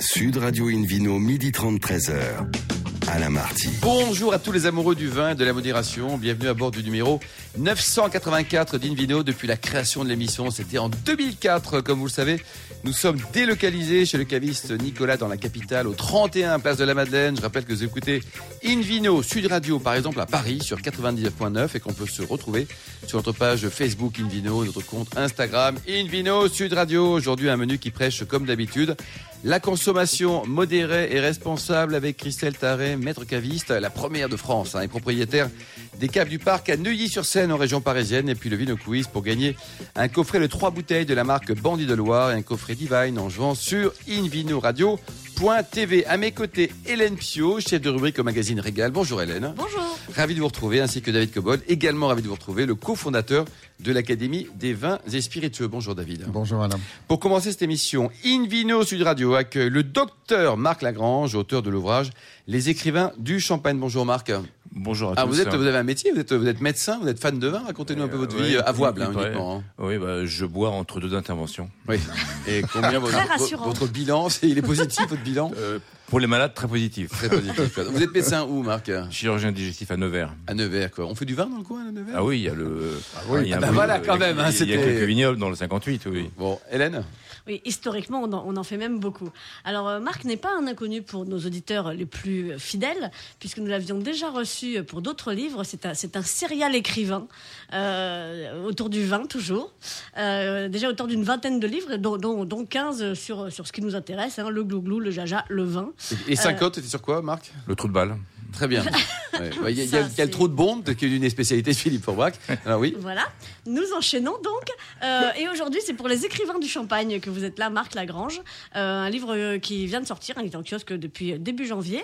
Sud Radio Invino, midi 30, 13h. Alain Marty. Bonjour à tous les amoureux du vin et de la modération. Bienvenue à bord du numéro 984 d'Invino depuis la création de l'émission. C'était en 2004, comme vous le savez. Nous sommes délocalisés chez le caviste Nicolas dans la capitale, au 31 place de la Madeleine. Je rappelle que vous écoutez Invino Sud Radio, par exemple, à Paris sur 99.9 et qu'on peut se retrouver sur notre page Facebook Invino, notre compte Instagram Invino Sud Radio. Aujourd'hui, un menu qui prêche, comme d'habitude, la consommation modérée et responsable avec Christelle Taré, maître caviste, la première de France hein, et propriétaire des caves du parc à Neuilly-sur-Seine en région parisienne. Et puis le Vino pour gagner un coffret de trois bouteilles de la marque Bandit de Loire et un coffret Divine en jouant sur invinoradio.tv. À mes côtés, Hélène Pio, chef de rubrique au magazine Régal. Bonjour Hélène. Bonjour. Ravi de vous retrouver, ainsi que David Cobol, également ravi de vous retrouver, le cofondateur de l'Académie des vins et spiritueux. Bonjour David. Bonjour Alain. Pour commencer cette émission, Invino Sud Radio accueille le docteur Marc Lagrange, auteur de l'ouvrage Les écrivains du champagne. Bonjour Marc. Bonjour à Ah, tous. vous, êtes, vous avez un métier, vous êtes, vous êtes médecin, vous êtes fan de vin, racontez-nous un peu votre vie Ouais, euh, avouable hein, uniquement. hein. Oui, bah, je bois entre deux interventions. Oui. Et combien votre, Très rassurant. votre bilan, il est positif votre bilan Euh, pour les malades, très positif. Très positif. Vous êtes médecin où Marc? Chirurgien digestif à Nevers. À Nevers quoi. On fait du vin dans le coin à Nevers? Ah oui, il y a le. oui. il y a Ah un bah voilà, quand même, il y a quelques vignobles dans le 58, oui. Bon, Hélène? Oui, historiquement, on en, on en fait même beaucoup. Alors, euh, Marc n'est pas un inconnu pour nos auditeurs les plus fidèles, puisque nous l'avions déjà reçu pour d'autres livres. C'est un, c'est un serial écrivain, euh, autour du vin toujours. Euh, déjà auteur d'une vingtaine de livres, dont, dont, dont 15 sur, sur ce qui nous intéresse, hein, le glouglou, le jaja, le vin. Et 50, c'était sur quoi Marc? Le trou de balle. Très bien. Ouais. Bah, Il y, a- y y le trop de bombes, qui est une spécialité de Philippe Forbach. Alors oui. Voilà, nous enchaînons donc. Euh, et aujourd'hui, c'est pour les écrivains du champagne que vous êtes là, Marc Lagrange. Euh, un livre euh, qui vient de sortir, hein, il est en kiosque depuis début janvier.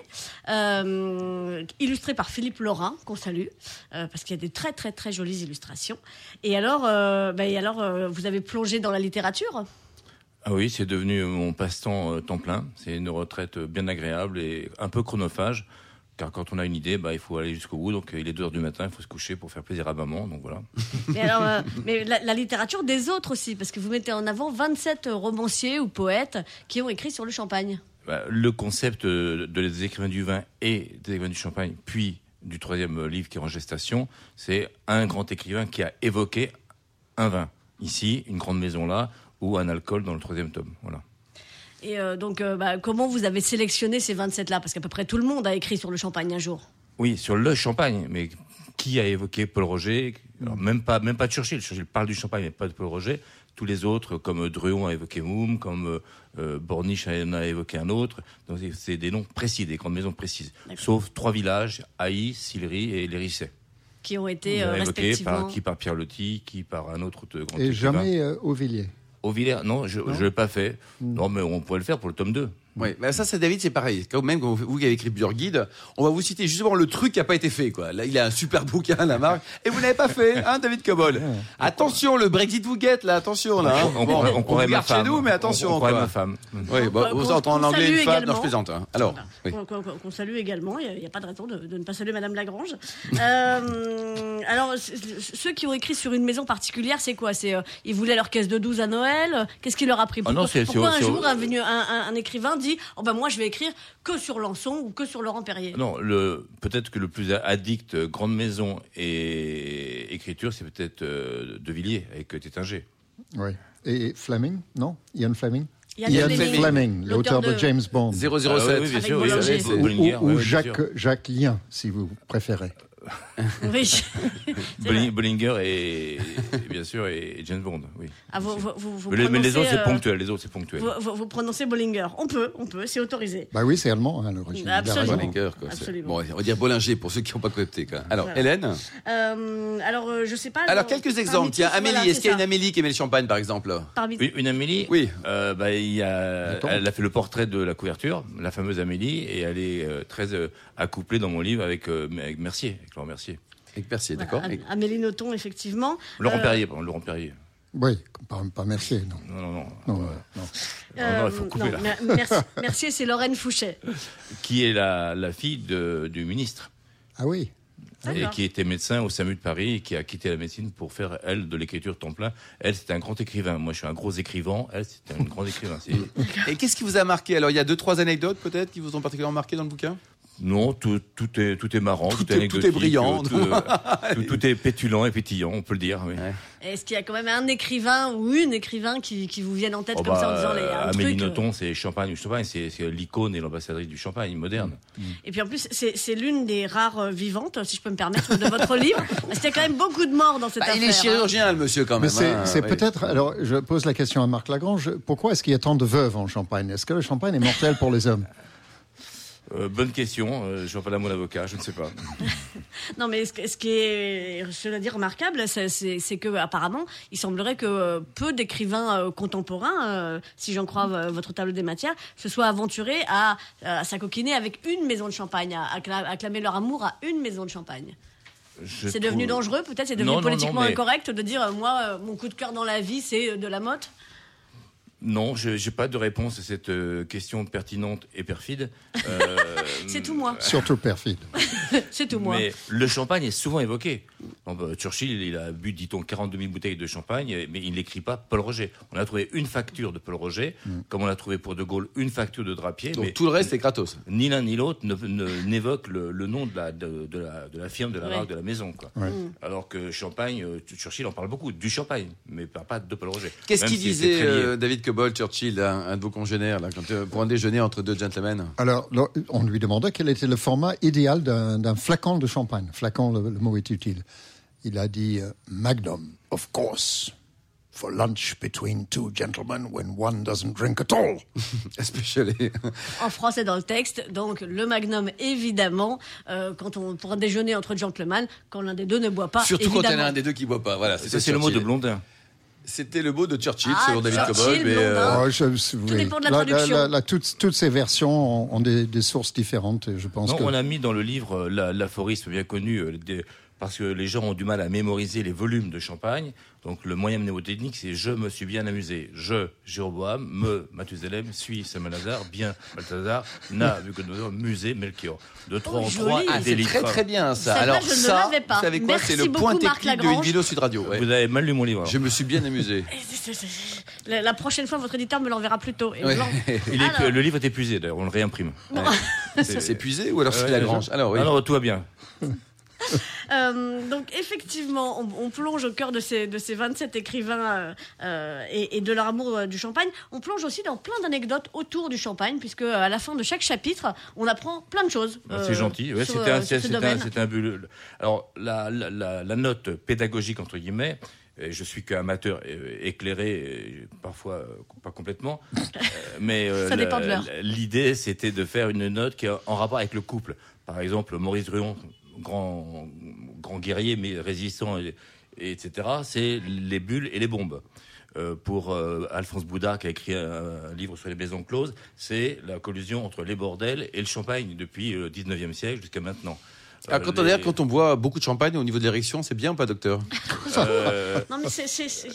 Euh, illustré par Philippe Laurin, qu'on salue, euh, parce qu'il y a des très très très jolies illustrations. Et alors, euh, bah, et alors euh, vous avez plongé dans la littérature? Ah oui, c'est devenu mon passe-temps euh, temps plein. C'est une retraite euh, bien agréable et un peu chronophage. Quand on a une idée, bah, il faut aller jusqu'au bout. Donc euh, il est 2 heures du matin, il faut se coucher pour faire plaisir à maman. Donc voilà. mais, alors, euh, mais la, la littérature des autres aussi, parce que vous mettez en avant 27 romanciers ou poètes qui ont écrit sur le champagne. Bah, le concept euh, de des écrivains du vin et des écrivains du champagne, puis du troisième euh, livre qui est en gestation, c'est un grand écrivain qui a évoqué un vin. Ici, une grande maison là, ou un alcool dans le troisième tome. Voilà. Et euh, donc, euh, bah, comment vous avez sélectionné ces 27-là Parce qu'à peu près tout le monde a écrit sur le champagne un jour. Oui, sur le champagne, mais qui a évoqué Paul Roger? Alors, Même pas, même pas Churchill. Churchill parle du champagne, mais pas de Paul Roger. Tous les autres, comme Druon a évoqué Moum, comme euh, euh, Borniche en a évoqué un autre. Donc c'est- des noms précis, des grandes maisons précises. Sauf trois villages, Haï, Sillery et Lérissay. Qui ont été euh, évoqués respectivement. par, qui par Pierre Loti, qui par un autre de grand Et jamais euh, au Villiers. Au Villers, non, je ne l'ai pas fait. Non, mais on pourrait le faire pour le tome 2. Oui, bah ça, c'est David, c'est pareil. Quand même, quand vous, qui avez écrit plusieurs guides, on va vous citer justement le truc qui n'a pas été fait, quoi. Là, il a un super bouquin, la marque, et vous l'avez pas fait, hein, David Cobol. Attention, le Brexit vous guette, là, attention, là. hein. On, Bon, pourrait, on on pourrait ma garde chez femme. nous, mais attention, On, on pourrait quoi. ma femme. Oui, Qu'on- vous entendez en anglais une femme, non, également. je plaisante. hein. Alors, oui. Qu'on- Qu'on qu'on salue également, il n'y a, pas de raison de, de ne pas saluer Madame Lagrange. Euh, alors, ceux qui ont écrit sur une maison particulière, c'est quoi? C'est euh, Ils voulaient leur caisse de 12 à Noël? Qu'est-ce qui leur a pris? Ah Pourquoi, non, c'est- pourquoi c'est- un c'est- jour un- un- un écrivain dit oh ben moi je vais écrire que sur Lançon ou que sur Laurent Perrier Non, le, peut-être que le plus addict, euh, grande maison et écriture, c'est peut-être euh, De Villiers avec euh, Tétinger. Oui. Et Fleming, non? Ian Fleming? Ian Ian Fleming, Fleming, l'auteur de... James Bond. 007. Ah oui, oui, bien sûr, oui, Bollinger. oui, Ou, ou- ou Jacques. Jacques Lien, si vous préférez. Oui. Bolling- vrai. Bollinger et, et bien sûr et James Bond, oui. Ah, vous, vous, vous, vous mais, les- mais les prononcez, autres c'est euh, ponctuel, les autres c'est ponctuel. Vous, vous- vous prononcez Bollinger. On peut, on peut, c'est autorisé. Bah oui, c'est allemand hein, l'origine. Absolument. Bollinger, quoi. Absolument. Bon, on va dire Bollinger pour ceux qui n'ont pas capté, quoi. Alors, Voilà. Hélène Euh, alors, euh, je sais pas. Alors, quelques exemples. Tiens, Amélie, voilà, est-ce qu'il y a une. Amélie qui aimait le champagne, par exemple Parmi- Oui, une Amélie. Oui. Euh, bah, il y a, Attends. elle a fait le portrait de la couverture, la fameuse Amélie, et elle est euh, très euh, accouplée dans mon livre avec, euh, avec Mercier, avec Laurent Mercier. Avec Percier, Voilà, d'accord Am- Amélie Nothomb, effectivement. Laurent Euh, Perrier, pardon, Laurent Perrier. Oui, pas, pas Mercier, non. Non, non, non. Non, Euh, non. non, euh, non, il faut couper non, là. c'est Lorraine Fouché. Qui est la, la fille de, du ministre. Ah oui, et qui était médecin au SAMU de Paris et qui a quitté la médecine pour faire, elle, de l'écriture temps plein. Elle, c'était un grand écrivain. Moi, je suis un gros écrivain. Elle, c'était un grand écrivain. Et qu'est-ce qui vous a marqué? Alors, il y a deux, trois anecdotes peut-être qui vous ont particulièrement marqué dans le bouquin? Non, tout, tout, est, tout est marrant, tout, Tout est- tout est brillant. Tout, euh, tout- tout est pétulant et pétillant, on peut le dire. oui. Ouais. Est-ce qu'il y a quand même un écrivain ou une écrivain qui, qui vous viennent en tête Oh comme ça en bah, disant les, un Amélie truc, euh, Nothomb, c'est Champagne ou Champagne, c'est c'est l'icône et l'ambassadrice du champagne moderne. Et puis en plus, c'est c'est l'une des rares euh, vivantes, si je peux me permettre, de votre livre. Parce qu'il y a quand même beaucoup de morts dans cette Bah, affaire. Il est hein. chirurgien, le monsieur, quand même. Mais c'est hein. peut-être. Alors, je pose la question à Marc Lagrange. Pourquoi est-ce qu'il y a tant de veuves en Champagne? Est-ce que le champagne est mortel pour les hommes? Euh, bonne question, euh, je vois pas là mon avocat, je ne sais pas. Non, mais ce, qui est, remarquable, c'est- que apparemment, il semblerait que euh, peu d'écrivains euh, contemporains, si j'en crois votre tableau des matières, se soient aventurés à, à s'acoquiner avec une maison de champagne, à, accla- acclamer leur amour à une maison de champagne. C'est devenu trouve- dangereux, peut-être, c'est devenu Non, non, non, politiquement mais- incorrect de dire, moi, mon coup de cœur dans la vie, c'est de la motte? Non, je n'ai pas de réponse à cette euh, question pertinente et perfide. Euh, C'est tout moi. Surtout perfide. C'est tout moi. Mais le champagne est souvent évoqué. Bon, bah, Churchill, il a bu, dit-on, 42 000 bouteilles de champagne, mais il n'écrit pas Paul Roger. On a trouvé une facture de Paul Roger, comme on a trouvé pour De Gaulle une facture de Drapier, Donc mais tout le reste, c'est gratos. ni l'un ni l'autre n'évoque le, le nom de la, de, de la, de la firme, de la Ouais. marque, de la maison. Quoi. Ouais. Alors que Champagne, euh, Churchill en parle beaucoup, du champagne, mais pas, de Paul Roger. Qu'est-ce qu'il si disait, euh, David Cobol, Churchill, un, un de vos congénères, là, quand, euh, pour un déjeuner entre deux gentlemen Alors, on lui demandait quel était le format idéal d'un flacon de champagne. Flacon, le, le mot est utile. Il a dit euh, Magnum, of course. For lunch between two gentlemen when one doesn't drink at all. Especially. En français dans le texte, donc le magnum, évidemment, euh, quand on, pour un déjeuner entre gentlemen, quand l'un des deux ne boit pas. Surtout quand il y en a évidemment. un des deux qui boit pas. Voilà, c'est le mot de. Blondin. C'était le mot de Churchill, Ah, selon David Churchill, Cobol. Mais, euh, Oh, je- dépend de la traduction. là, toutes, toutes ces versions ont, ont des, des sources différentes. Je pense Non, que on a mis dans le livre euh, la- l'aphorisme bien connu, euh, des- parce que les gens ont du mal à mémoriser les volumes de champagne. Donc le moyen mnémotechnique, c'est je me suis bien amusé. Je, Jéroboam, me, Mathusalem, suis, Samalazar, bien, Balthazar, na, Bucodonosor, musée, Melchior. De trois Oh, en joli. trois, Ah, c'est très très bien ça. Alors je ne ça, l'avais pas. vous savez quoi C'est le point technique de une Lagrange. vidéo Sud Radio. ouais. Vous avez mal lu mon livre. alors. Je me suis bien amusé. C'est- c'est- c'est- La, la prochaine fois, votre éditeur me l'enverra plus tôt. Et Ouais. blanc. Il est- Alors, le livre est épuisé d'ailleurs, on le réimprime. Ça s'est épuisé ou alors c'est Ouais, Lagrange je- Alors oui. Alors tout va bien. euh, donc effectivement, on, on plonge au cœur de ces, de ces 27 écrivains euh, euh, et, et de leur amour du champagne. On plonge aussi dans plein d'anecdotes autour du champagne, puisque à la fin de chaque chapitre, on apprend plein de choses. Euh, c'est gentil. Ouais, c'était un, c'est- ce c'est un, but. Alors, la, la, la, la note pédagogique, entre guillemets, je suis qu'amateur éclairé, parfois pas complètement, mais l'idée c'était de faire une note qui est en rapport avec le couple. Par exemple, Maurice Druon, grand, grand guerrier mais résistant, et, et etc., c'est les bulles et les bombes. Euh, pour euh, Alphonse Boudard, qui a écrit un, un livre sur les maisons closes, c'est la collusion entre les bordels et le champagne depuis le 19e siècle jusqu'à maintenant. Ah, Euh, quand, on, les- quand on boit beaucoup de champagne au niveau de l'érection, c'est bien ou pas, docteur euh, Non, mais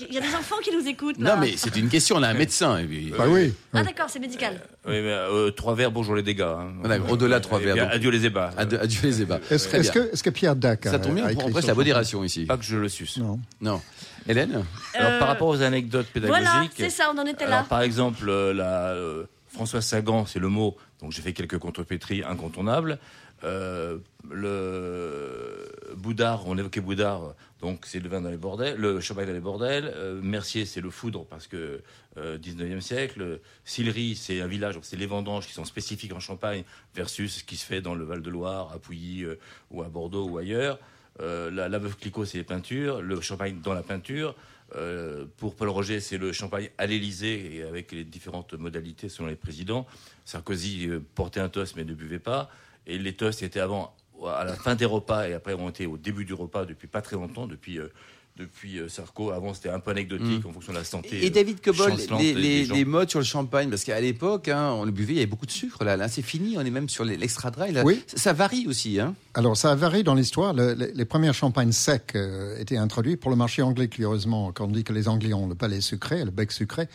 il y a des enfants qui nous écoutent. Là. Non, mais c'est une question. On a un médecin. et puis- Bah oui. Ah d'accord, c'est médical. oui, mais, euh, trois verres, bonjour les dégâts. hein. Voilà, au-delà de trois Et verres, bien, donc. adieu les ébats. Adieu, adieu les ébats. Est-ce que, Pierre Dac a, Ça tombe bien, on presse la modération ici. Pas que je le suce. Non. Non. Hélène Alors, Euh, par rapport aux anecdotes pédagogiques. Voilà, c'est ça, on en était Alors, là. par exemple, euh, la, euh, François Sagan, c'est le mot, donc j'ai fait quelques contrepétries incontournables. Euh, le Boudard, on évoquait Boudard, donc c'est le vin dans les bordels, le champagne dans les bordels. Euh, Mercier, c'est le foudre parce que euh, 19e siècle. Sillery, c'est un village, c'est les vendanges qui sont spécifiques en Champagne versus ce qui se fait dans le Val-de-Loire, à Pouilly euh, ou à Bordeaux ou ailleurs. Euh, la, la veuve Clicquot, c'est les peintures. Le champagne dans la peinture. Euh, pour Paul Roger, c'est le champagne à l'Élysée et avec les différentes modalités selon les présidents. Sarkozy euh, portait un toast mais ne buvait pas. Et les toasts étaient avant à la fin des repas et après ont été au début du repas depuis pas très longtemps, depuis, euh, depuis euh, Sarko. Avant, c'était un peu anecdotique en fonction de la santé. Et euh, David Cobol, chancelante les, modes sur le champagne, parce qu'à l'époque, hein, on le buvait, il y avait beaucoup de sucre. Là, là c'est fini, on est même sur l'extra dry. Là. Oui. Ça, ça varie aussi. Hein. Alors, ça a varié dans l'histoire. Le- les, les premières champagnes secs euh, étaient introduits pour le marché anglais, curieusement. Quand on dit que les Anglais ont le palais sucré, le bec sucré,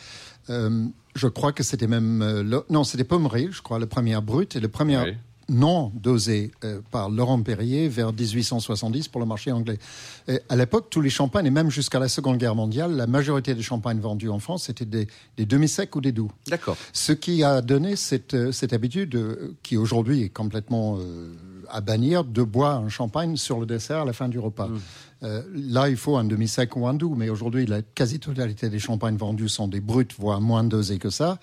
euh, je crois que c'était même... euh, le- non, c'était Pommery, je crois, le premier brut. Et le premier Oui. Non dosé euh, par Laurent Perrier vers 1870 pour le marché anglais. Et à l'époque, tous les champagnes, et même jusqu'à la Seconde Guerre mondiale, la majorité des champagnes vendus en France, c'était des, des demi-secs ou des doux. D'accord. Ce qui a donné cette, euh, cette habitude, euh, qui aujourd'hui est complètement euh, à bannir, de boire un champagne sur le dessert à la fin du repas. Euh, là, il faut un demi-sec ou un doux, mais aujourd'hui, la quasi-totalité des champagnes vendus sont des bruts, voire moins dosés que ça.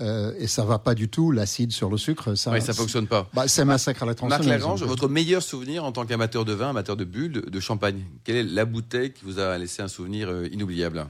Euh, et ça va pas du tout, l'acide sur le sucre. Ça, Oui, ça fonctionne pas. Bah, c'est massacre à la Marc tronçonneuse. Lagrange, votre meilleur souvenir en tant qu'amateur de vin, amateur de bulles, de, de champagne Quelle est la bouteille qui vous a laissé un souvenir euh, inoubliable?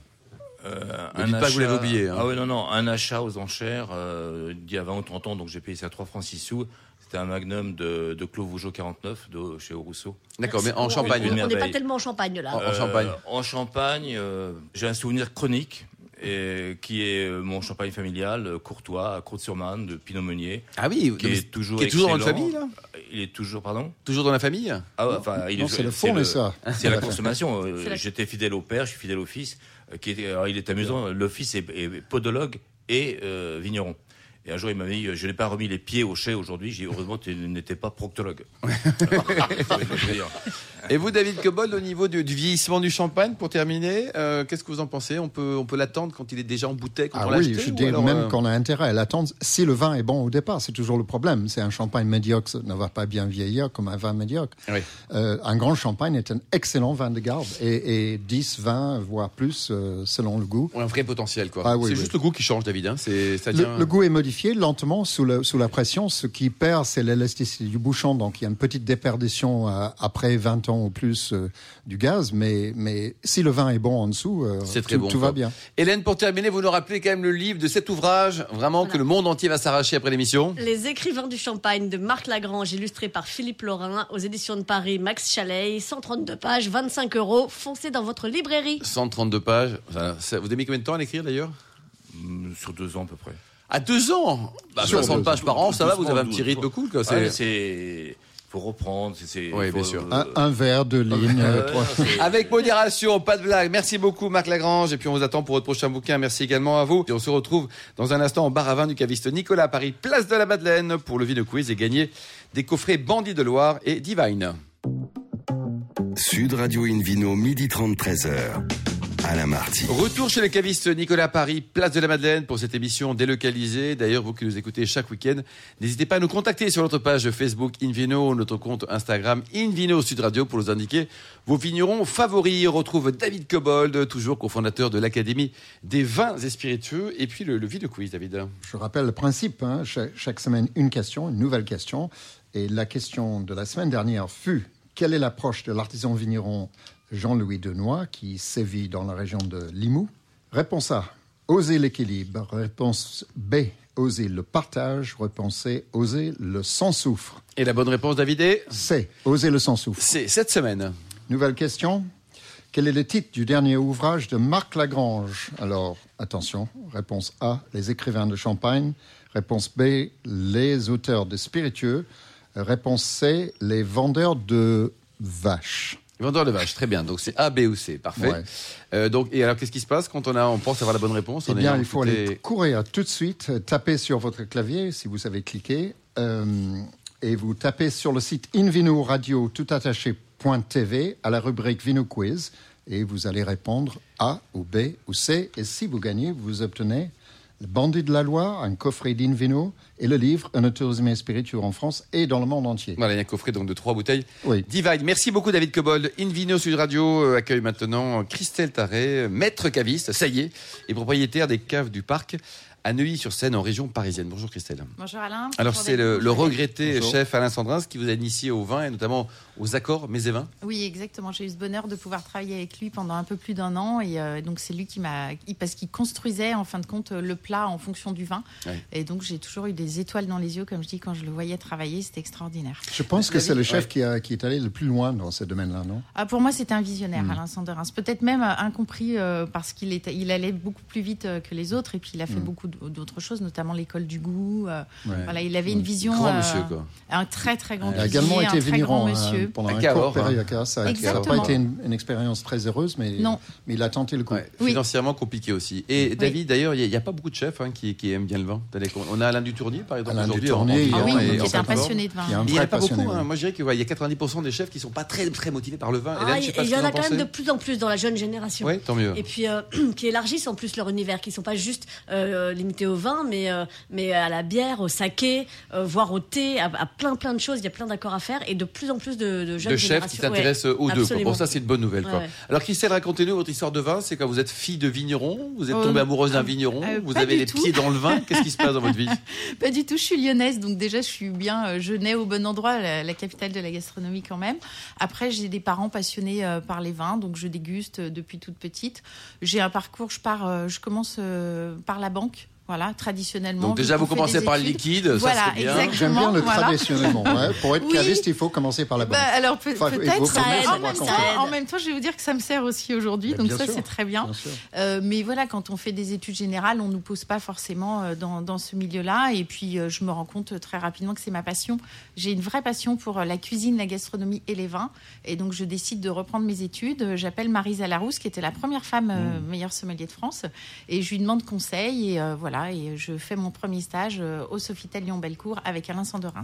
Euh, Ne dites pas que vous l'avez oublié, hein. Ah oui, non, non, un achat aux enchères euh, d'il y a 20 ou 30 ans, donc j'ai payé ça 3 francs 6 sous. C'était un magnum de, de Clos Vougeot 49 de, chez Rousseau. D'accord, mais en champagne. On Une n'est pas tellement en champagne là. En Champagne. En Champagne, euh, j'ai un souvenir chronique. Et, qui est euh, mon champagne familial, euh, Courtois, à Côte-sur-Marne, de Pinot Meunier, Ah oui, qui mais- est toujours qui est toujours dans la famille, là Il est toujours, pardon Toujours dans la famille Ah, ouais, enfin, il Non, est, c'est le. C'est la consommation. Euh, C'est la- J'étais fidèle au père, je suis fidèle au fils. euh, Qui était, alors, il est amusant. Le fils est, est podologue et euh, vigneron. Et un jour, il m'a dit Je n'ai pas remis les pieds au chai aujourd'hui. J'ai dit Heureusement, tu n'étais pas proctologue. Et vous, David Cobold, au niveau du, du vieillissement du champagne, pour terminer, euh, qu'est-ce que vous en pensez? On peut, on peut l'attendre quand il est déjà en bouteille, quand Ah on l'a oui, je ou dis alors, même euh, qu'on a intérêt à l'attendre. Si le vin est bon au départ, c'est toujours le problème. C'est un champagne médiocre, ça ne va pas bien vieillir comme un vin médiocre. Oui. Euh, un grand champagne est un excellent vin de garde et, et 10, 20, voire plus euh, selon le goût. Ouais, un vrai potentiel, quoi. Ah oui, c'est oui. juste le goût qui change, David. Hein. C'est, le goût est modifié lentement sous, le- sous la pression. Ce qui perd, c'est l'élasticité du bouchon. Donc, il y a une petite déperdition euh, après 20 ans ou plus euh, du gaz. Mais, mais si le vin est bon en dessous, euh, C'est très tout, bon, tout quoi. va bien. Hélène, pour terminer, vous nous rappelez quand même le livre de cet ouvrage, vraiment que le monde entier va s'arracher après l'émission. Les écrivains du champagne de Marc Lagrange, illustré par Philippe Laurin, aux éditions de Paris, Max Chalet, 132 pages, 25 euros. Foncez dans votre librairie. 132 pages. Ça- ça- vous avez mis combien de temps à l'écrire d'ailleurs? Mm, Sur deux ans à peu près. À deux ans bah, Sur 60 deux pages par an, ça va, vous avez un petit rythme doucement. cool. Quoi. Ouais, C'est- faut reprendre. c'est- Oui, faut, bien sûr. euh, Un, un verre, deux lignes, euh, Avec modération, pas de blague. Merci beaucoup Marc Lagrange et puis on vous attend pour votre prochain bouquin. Merci également à vous. Et on se retrouve dans un instant au bar à vin du caviste Nicolas à Paris, place de la Madeleine pour le Vino Quiz et gagner des coffrets Bandit de Loire et Divine. Sud Radio Invino, midi 30, 13h. Alain Marty. Retour chez le caviste Nicolas Paris, place de la Madeleine pour cette émission délocalisée. D'ailleurs, vous qui nous écoutez chaque week-end, n'hésitez pas à nous contacter sur notre page Facebook Invino, notre compte Instagram Invino Sud Radio pour nous indiquer vos vignerons favoris. On retrouve David Cobold, toujours cofondateur de l'Académie des vins et spiritueux. Et puis le, le Vino Quiz, David. Je rappelle le principe. hein. Cha- chaque, semaine, une question, une nouvelle question. Et la question de la semaine dernière fut quelle est l'approche de l'artisan vigneron Jean-Louis Denoy qui sévit dans la région de Limoux Réponse A oser l'équilibre. Réponse B oser le partage. Réponse C oser le sans soufre. Et la bonne réponse, David, est C oser le sans soufre. c'est cette semaine. Nouvelle question. Quel est le titre du dernier ouvrage de Marc Lagrange? Alors, attention. Réponse A, Les écrivains de Champagne. Réponse B, Les auteurs de spiritueux. Réponse C, Les vendeurs de vaches. Vendeur de vaches, très bien. Donc c'est A, B ou C, parfait. Ouais. Euh, donc et alors qu'est-ce qui se passe quand on a, on pense avoir la bonne réponse Eh en bien, il faut aller courir tout de suite, taper sur votre clavier, si vous savez cliquer, euh, et vous tapez sur le site Invino Radio tout à la rubrique Vino Quiz, et vous allez répondre A ou B ou C, et si vous gagnez, vous obtenez le Bandit de la Loire, un coffret d'Invino, et le livre Un tourisme spirituel en France et dans le monde entier. Voilà, il y a un coffret donc de trois bouteilles. Oui. Divide. Merci beaucoup David Cobold. Invino Sud Radio euh, accueille maintenant Christelle Tarret, euh, maître caviste, ça y est, et propriétaire des caves du parc à Neuilly-sur-Seine en région parisienne. Bonjour Christelle. Bonjour Alain. Alors c'est le, regretté Bonjour. chef Alain Sandrin qui vous a initié au vin et notamment aux accords et vins. Oui, exactement. J'ai eu ce bonheur de pouvoir travailler avec lui pendant un peu plus d'un an. Et euh, donc, c'est lui qui m'a. Parce qu'il construisait, en fin de compte, le plat en fonction du vin. Ouais. Et donc, j'ai toujours eu des étoiles dans les yeux, comme je dis, quand je le voyais travailler. C'était extraordinaire. Je pense que c'est le chef ouais. qui, a- qui est allé le plus loin dans ce domaine-là, non? Ah, pour moi, c'était un visionnaire, Hmm. Alain Sanderins. Peut-être même euh, incompris euh, parce qu'il était, il allait beaucoup plus vite euh, que les autres. Et puis, il a fait Hmm. beaucoup d'autres choses, notamment l'école du goût. euh, Ouais. Voilà, il avait une vision. Grand euh, monsieur, quoi. Un très très grand Il a également été hein, monsieur. pendant un court hein. période. Ça ça n'a Exactement. pas été une, une expérience très heureuse, mais, Non. mais il a tenté le coup. Ouais, Oui. Financièrement compliqué aussi. Et David, d'ailleurs, il n'y a, pas beaucoup de chefs hein, qui, qui aiment bien le vin. On a Alain Dutournier, par exemple, Alain aujourd'hui. Ah oui, qui était un passionné de vin. Il n'y en a pas beaucoup. hein. Moi, je dirais qu'il y a 90% des chefs qui ne sont pas très, très motivés par le vin. Ah, Hélène, je sais il y en a quand même de plus en plus dans la jeune génération. Oui, tant mieux. Et puis euh, qui élargissent en plus leur univers, qui sont pas juste euh, limités au vin, mais euh, mais à la bière, au saké, euh, voire au thé, à, à plein plein de choses. Il y a plein d'accords à faire et de plus en plus de, de jeunes de chefs qui s'intéressent Ouais, aux deux. Bon, ça, c'est une bonne nouvelle. Quoi. Ouais, ouais. Alors, Christelle, racontez-nous votre histoire de vin. C'est quand vous êtes fille de vigneron, vous êtes tombée amoureuse d'un vigneron, vous avez les tout. pieds dans le vin. Qu'est-ce qui se passe dans votre vie Pas du tout, je suis lyonnaise, donc déjà je suis bien, euh, je nais au bon endroit, la, la capitale de la gastronomie quand même. Après, j'ai des parents passionnés euh, par les vins, donc je déguste euh, depuis toute petite. J'ai un parcours, je pars, euh, je commence par la banque. Voilà, traditionnellement. Donc, déjà, vous commencez par le liquide. Voilà, ça, c'est bien. J'aime bien le Voilà. traditionnellement. ouais. Pour être Oui. caviste, il faut commencer par la banque. Bah, alors Enfin, peut-être, en, même temps, fait. en même temps, je vais vous dire que ça me sert aussi aujourd'hui, Mais donc ça c'est très bien. Euh, mais voilà, quand on fait des études générales, on nous pose pas forcément euh, dans, dans ce milieu-là. Et puis, euh, je me rends compte très rapidement que c'est ma passion. J'ai une vraie passion pour la cuisine, la gastronomie et les vins. Et donc, je décide de reprendre mes études. J'appelle Marisa Larousse, qui était la première femme euh, meilleure sommelier de France. Et je lui demande conseil. Et euh, voilà, et je fais mon premier stage euh, au Sofitel Lyon-Bellecour avec Alain Sanderins.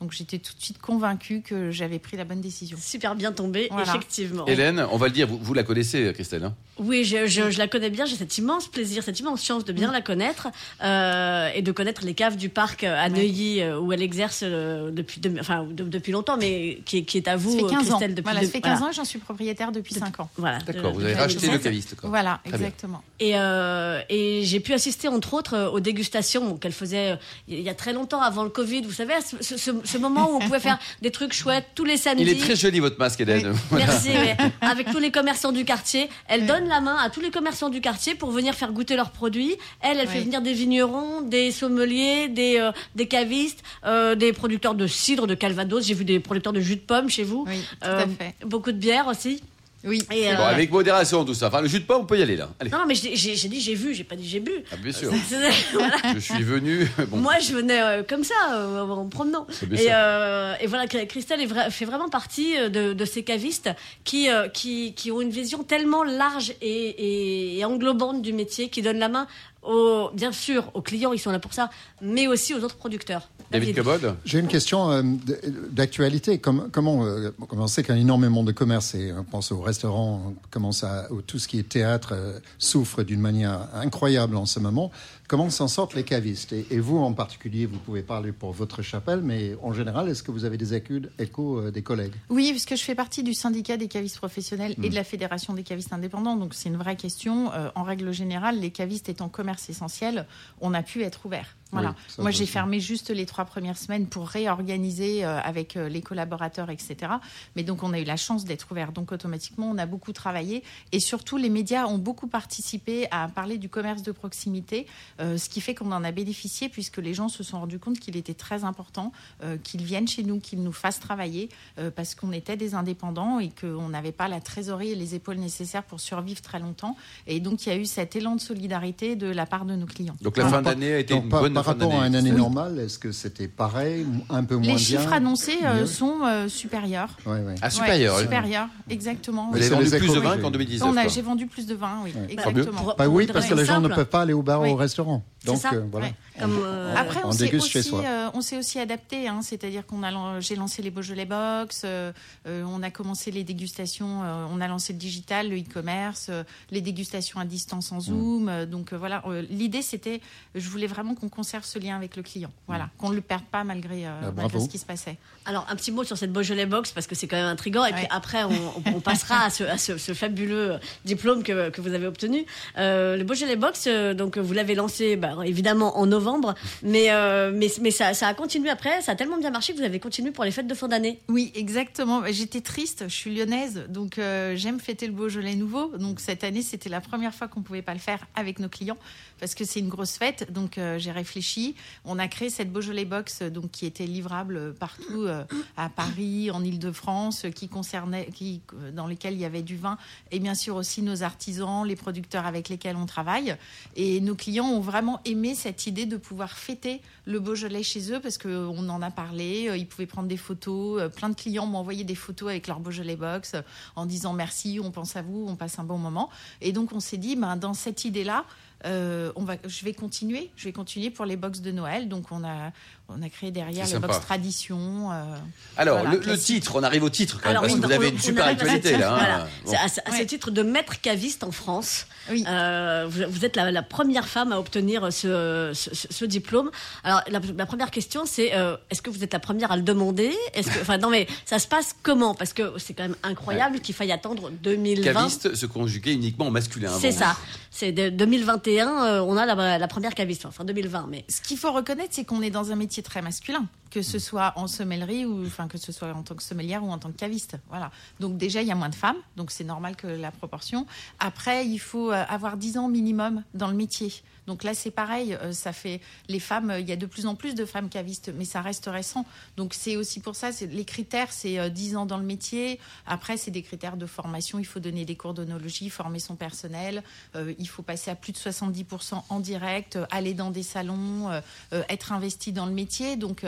Donc, j'étais tout de suite convaincue que j'avais pris la bonne décision. Super bien tombé, Voilà. effectivement. Hélène, on va le dire, vous, vous la connaissez, Christelle. hein? Oui, je, je- je la connais bien. J'ai cet immense plaisir, cette immense chance de Mm. bien la connaître euh, et de connaître les caves du parc à Neuilly euh, où elle exerce euh, depuis, de- enfin, de- depuis longtemps, mais qui, est- qui est à vous, Ça fait euh, 15 ans. Christelle, depuis Voilà, deux- ça fait 15 voilà. ans et j'en suis propriétaire depuis 5 ans. Voilà, D'accord, de- vous avez depuis racheté le 2016. caviste. Quoi. Voilà, Très bien. exactement. Et, euh, et j'ai pu assister entre autres aux dégustations qu'elle faisait il y a très longtemps avant le Covid. Vous savez, ce, ce- ce- moment où on pouvait faire des trucs chouettes tous les samedis. Il est très joli, votre masque, Hélène. Voilà. Merci, ouais. avec tous les commerçants du quartier. Elle donne la main à tous les commerçants du quartier pour venir faire goûter leurs produits. Elle, elle fait venir des vignerons, des sommeliers, des, euh, des cavistes, euh, des producteurs de cidre, de calvados. J'ai vu des producteurs de jus de pomme chez vous. Oui, tout Euh, à fait. Beaucoup de bière aussi. Oui. Et, Bon, euh, avec modération, tout ça. Enfin, le jus de pomme, on peut y aller, là. Allez. Non, mais j'ai dit j'ai vu, j'ai pas dit j'ai bu. Ah, bien sûr. Voilà. Je suis venu. Bon. Moi, je venais euh, comme ça, euh, en me promenant. Et, voilà, Christelle est vra- fait vraiment partie de, de ces cavistes qui, qui, qui ont une vision tellement large et, et- et englobante du métier, qui donnent la main, aux, bien sûr, aux clients, ils sont là pour ça, mais aussi aux autres producteurs. David Cobod J'ai une question euh, d- d'actualité. Comme- comment, euh, comment on sait qu'il y a énormément de commerce et on pense aux restaurants, on commence à au- tout ce qui est théâtre euh, souffre d'une manière incroyable en ce moment. Comment s'en sortent les cavistes et, vous en particulier, vous pouvez parler pour votre chapelle, mais en général, est-ce que vous avez des échos, euh, des collègues Oui, parce que je fais partie du syndicat des cavistes professionnels et de la fédération des cavistes indépendants, donc c'est une vraie question. Euh, en règle générale, les cavistes étant commerce essentiel, on a pu être ouvert. Voilà. Oui, ça, Moi, j'ai fermé juste les trois premières semaines pour réorganiser euh, avec euh, les collaborateurs, etc. Mais donc, on a eu la chance d'être ouvert. Donc, automatiquement, on a beaucoup travaillé. Et surtout, les médias ont beaucoup participé à parler du commerce de proximité, euh, ce qui fait qu'on en a bénéficié puisque les gens se sont rendus compte qu'il était très important euh, qu'ils viennent chez nous, qu'ils nous fassent travailler euh, parce qu'on était des indépendants et qu'on n'avait pas la trésorerie et les épaules nécessaires pour survivre très longtemps. Et donc, il y a eu cet élan de solidarité de la part de nos clients. Donc, la fin d'année a été une bonne par rapport à une année normale, est-ce que c'était pareil, un peu moins Les bien chiffres annoncés euh, mieux sont euh, supérieurs. Ouais, ouais. Ah, supérieur. Ouais, oui. supérieur, exactement. Vous avez vendu plus de vin qu'en eu. 2019. On a, j'ai vendu plus de vin, oui, Ouais. exactement. Pour- Bah oui, parce que les gens ne peuvent pas aller au bar ou au restaurant. C'est Donc ça, euh, voilà. Comme, euh, Après, on on s'est aussi, soi. euh, on s'est aussi adapté, hein, c'est-à-dire qu'on a, j'ai lancé les Beaujolais Box, euh, euh, on a commencé les dégustations, euh, on a lancé le digital, le e-commerce, euh, les dégustations à distance Mm. en Zoom. euh, donc euh, voilà, euh, l'idée c'était, je voulais vraiment qu'on conserve ce lien avec le client, voilà, qu'on ne le perde pas malgré, euh, Ah, malgré ce qui se passait. Alors, un petit mot sur cette Beaujolais Box, parce que c'est quand même intriguant. Et puis après, on, on- on passera à, ce, à ce- ce fabuleux diplôme que, que vous avez obtenu. Euh, le Beaujolais Box, euh, donc vous l'avez lancé bah, évidemment en novembre, mais, euh, mais, mais ça, a continué après. Ça a tellement bien marché que vous avez continué pour les fêtes de fin d'année. Oui, exactement. J'étais triste. Je suis lyonnaise, donc euh, j'aime fêter le Beaujolais nouveau. Donc cette année, c'était la première fois qu'on pouvait pas le faire avec nos clients parce que c'est une grosse fête. Donc euh, j'ai réfléchi. On a créé cette Beaujolais Box, donc qui était livrable partout à Paris, en Île-de-France, qui concernait, qui, dans lesquels il y avait du vin, et bien sûr aussi nos artisans, les producteurs avec lesquels on travaille. Et nos clients ont vraiment aimé cette idée de pouvoir fêter le Beaujolais chez eux parce qu'on en a parlé. euh, Ils pouvaient prendre des photos. euh, Plein de clients m'ont envoyé des photos avec leur Beaujolais Box euh, en disant merci, on pense à vous, on passe un bon moment. Et donc on s'est dit, ben, dans cette idée-là, euh, on va, je vais continuer, je vais continuer pour les box de Noël. Donc on a, on a créé derrière les box tradition. euh, Alors, Voilà, le, titre, on arrive au titre quand même, Alors, parce que vous on- avez on une super actualité là. hein. Voilà. Bon. C'est à, ce- à Ouais. ce titre de maître caviste en France. Oui. Euh, vous, vous êtes la, la première femme à obtenir ce, ce, ce- ce diplôme. Alors, la, la première question, c'est euh, est-ce que vous êtes la première à le demander? Est-ce que, enfin, non, mais ça se passe comment? Parce que c'est quand même incroyable qu'il faille attendre 2020. Caviste se conjuguait uniquement au masculin. C'est ça. C'est de 2021, euh, on a la, la première caviste. Enfin, 2020, mais Ce qu'il faut reconnaître, c'est qu'on est dans un métier très masculin, que ce soit en sommellerie ou enfin que ce soit en tant que sommelière ou en tant que caviste. Voilà. Donc déjà, il y a moins de femmes, donc c'est normal que la proportion. Après, il faut euh, avoir 10 ans minimum dans le métier. Donc là, c'est pareil. euh, Ça fait les femmes. euh, Il y a de plus en plus de femmes cavistes, mais ça reste récent. Donc c'est aussi pour ça. Les critères, c'est euh, 10 ans dans le métier. Après, c'est des critères de formation. Il faut donner des cours d'onologie, former son personnel. Il faut passer à plus de 70% en direct, aller dans des salons, être investi dans le métier. Donc,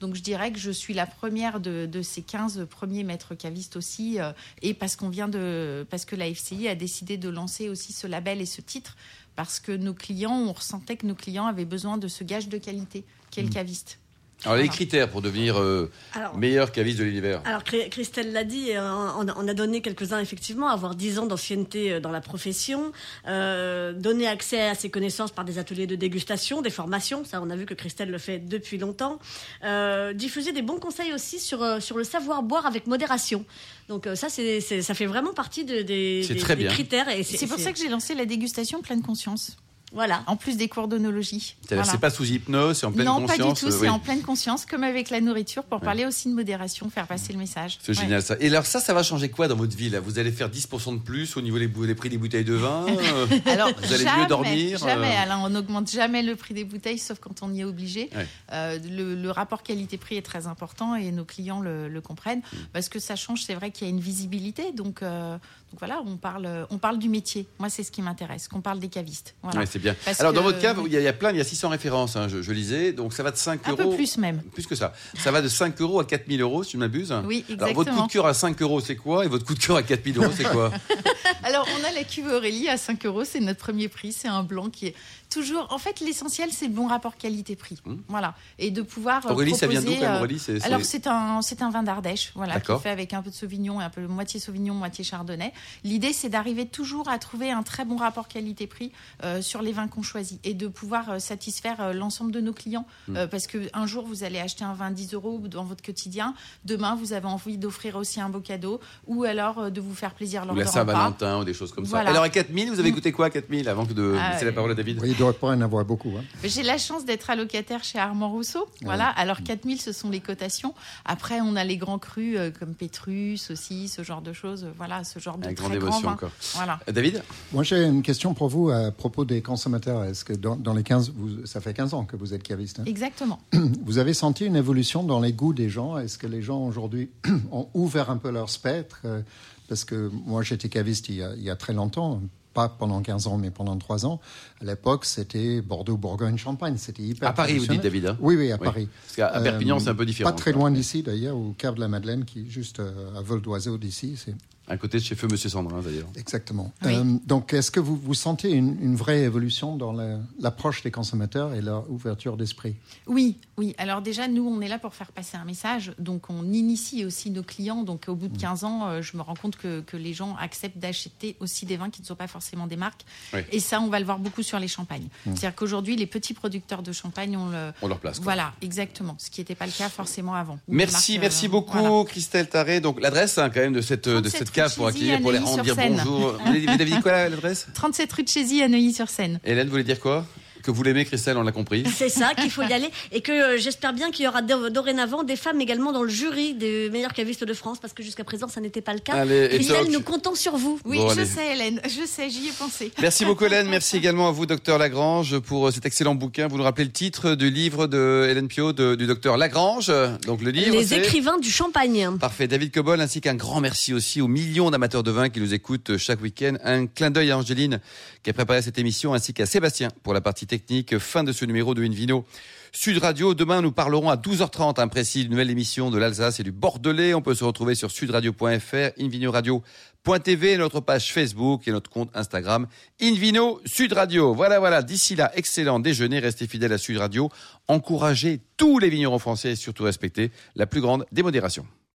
donc je dirais que je suis la première de, de ces 15 premiers maîtres cavistes aussi. euh, et parce qu'on vient de, parce que la FCI a décidé de lancer aussi ce label et ce titre, parce que nos clients, on ressentait que nos clients avaient besoin de ce gage de qualité qu'est le caviste. Alors, les critères pour devenir euh, alors. meilleur caviste de l'univers. Alors Christelle l'a dit, euh, on a- on a donné quelques-uns effectivement, avoir 10 ans d'ancienneté euh, dans la profession, euh, donner accès à ses connaissances par des ateliers de dégustation, des formations, ça on a vu que Christelle le fait depuis longtemps, euh, diffuser des bons conseils aussi sur, sur le savoir boire avec modération. Donc ça, c'est, ça fait vraiment partie de- des, C'est des- très des bien. critères. Et C'est pour ça que j'ai lancé la dégustation pleine conscience, Voilà. en plus des cours d'onologie. Voilà. C'est pas sous hypnose, c'est en pleine non, conscience. pas du tout. euh, C'est oui. en pleine conscience, comme avec la nourriture, pour parler aussi de modération, faire passer le message. C'est Ouais. génial ça. Et alors ça, ça va changer quoi dans votre vie là? Vous allez faire 10% de plus au niveau des, prix des bouteilles de vin euh, Alors, Vous allez mieux jamais, dormir, Jamais, euh. Alain. On n'augmente jamais le prix des bouteilles, sauf quand on y est obligé. Ouais. Euh, le, le rapport qualité-prix est très important et nos clients le, le comprennent. Mm. Parce que ça change, c'est vrai qu'il y a une visibilité. Donc, euh, donc voilà, on parle, on parle du métier. Moi, c'est ce qui m'intéresse, qu'on parle des cavistes. Voilà. C'est bien. Parce alors dans votre cas, il y, a- il y a plein, il y a 600 références, hein, je, je lisais, donc ça va de 5 Un euros. peu plus même. Plus que ça. Ça va de 5 euros à 4000 euros, si je ne m'abuse. Oui, Alors votre coup de cœur à 5 euros, c'est quoi? Et votre coup de cœur à 4000 euros, c'est quoi? Alors, on a la cuve Aurélie à 5 euros. C'est notre premier prix. C'est un blanc qui est toujours. En fait, l'essentiel, c'est le bon rapport qualité-prix. Mmh. Voilà. Et de pouvoir. euh, Aurélie, ça vient d'où proposer, euh, Aurélie? Alors c'est un un vin d'Ardèche, voilà, qui est fait avec un peu de Sauvignon et un peu moitié Sauvignon, moitié Chardonnay. L'idée c'est d'arriver toujours à trouver un très bon rapport qualité-prix euh, sur les vins qu'on choisit et de pouvoir euh, satisfaire euh, l'ensemble de nos clients Hmm. Euh, parce que un jour vous allez acheter un vin 10 euros dans votre quotidien, demain vous avez envie d'offrir aussi un beau cadeau ou alors euh, de vous faire plaisir lors Ou la. Saint-Valentin ou des choses comme ça. Alors à 4000, vous avez Mm. écouté quoi à 4000 avant que de Ah, laisser la parole à David Oui, il ne doit pas en avoir beaucoup. hein. J'ai la chance d'être allocataire chez Armand Rousseau. Voilà. Alors 4000, ce sont les cotations. Après, on a les grands crus euh, comme Pétrus aussi, ce genre de choses. Voilà, ce genre de Avec très grande grands émotion vins. encore. Voilà. David Moi, j'ai une question pour vous à propos des consommateurs. Est-ce que dans, dans les 15, vous- ça fait 15 ans que vous êtes caviste hein Exactement. Vous avez senti une évolution dans les goûts des gens? Est-ce que les gens aujourd'hui ont ouvert un peu leur spectre? Euh, Parce que moi, j'étais caviste il y, a, il y a très longtemps, pas pendant 15 ans, mais pendant 3 ans. À l'époque, c'était Bordeaux, Bourgogne, Champagne. C'était hyper À Paris, vous dites. David hein? Oui, oui, à Oui. Paris. Parce qu'à Perpignan, Euh, c'est un peu différent. Pas très loin d'ici, d'ailleurs, au Cave de la Madeleine, qui est juste euh, à vol d'oiseau d'ici. C'est À côté de chez Feu Monsieur Sandrin, d'ailleurs. Exactement. Oui. Euh, donc, est-ce que vous, vous sentez une, une vraie évolution dans la- l'approche des consommateurs et leur ouverture d'esprit? Oui, oui. Alors déjà, nous, on est là pour faire passer un message. Donc, on initie aussi nos clients. Donc, au bout de 15 ans, euh, je me rends compte que, que les gens acceptent d'acheter aussi des vins qui ne sont pas forcément des marques. Oui. Et ça, on va le voir beaucoup sur les champagnes. C'est-à-dire qu'aujourd'hui, les petits producteurs de champagne, on le... On leur place. quoi. Voilà, exactement. Ce qui n'était pas le cas forcément avant. Merci, marques, merci euh, beaucoup, voilà. Christelle Taré. Donc l'adresse hein, quand même de cette de 37 cette pour accueillir, pour les rendre dire bonjour. Vous avez vous avez dit quoi l'adresse 37 rue de Chézy à Neuilly-sur-Seine. Hélène voulait dire quoi? Que vous l'aimez, Christelle, on l'a compris. C'est ça qu'il faut y aller et que euh, j'espère bien qu'il y aura do- dorénavant des femmes également dans le jury des meilleurs cavistes de France parce que jusqu'à présent ça n'était pas le cas. Allez, Christelle, nous comptons sur vous. Oui, Bon, je allez. sais, Hélène, je sais, j'y ai pensé. Merci beaucoup Hélène, merci également à vous docteur Lagrange pour euh, cet excellent bouquin. Vous nous rappelez le titre du livre de Hélène Pio de- du docteur Lagrange. Donc le livre Les écrivains du champagne. Parfait, David Cobol, ainsi qu'un grand merci aussi aux millions d'amateurs de vin qui nous écoutent chaque week-end. Un clin d'œil à Angéline qui a préparé cette émission, ainsi qu'à Sébastien pour la partie technique. Fin de ce numéro de Invino. Sud Radio, demain nous parlerons à 12h30, un précis, d'une nouvelle émission de l'Alsace et du Bordelais. On peut se retrouver sur sudradio.fr, invinoradio.tv, notre page Facebook et notre compte Instagram, Invino Sud Radio. Voilà, voilà, d'ici là, excellent déjeuner, restez fidèles à Sud Radio, encouragez tous les vignerons français et surtout respectez la plus grande démodération.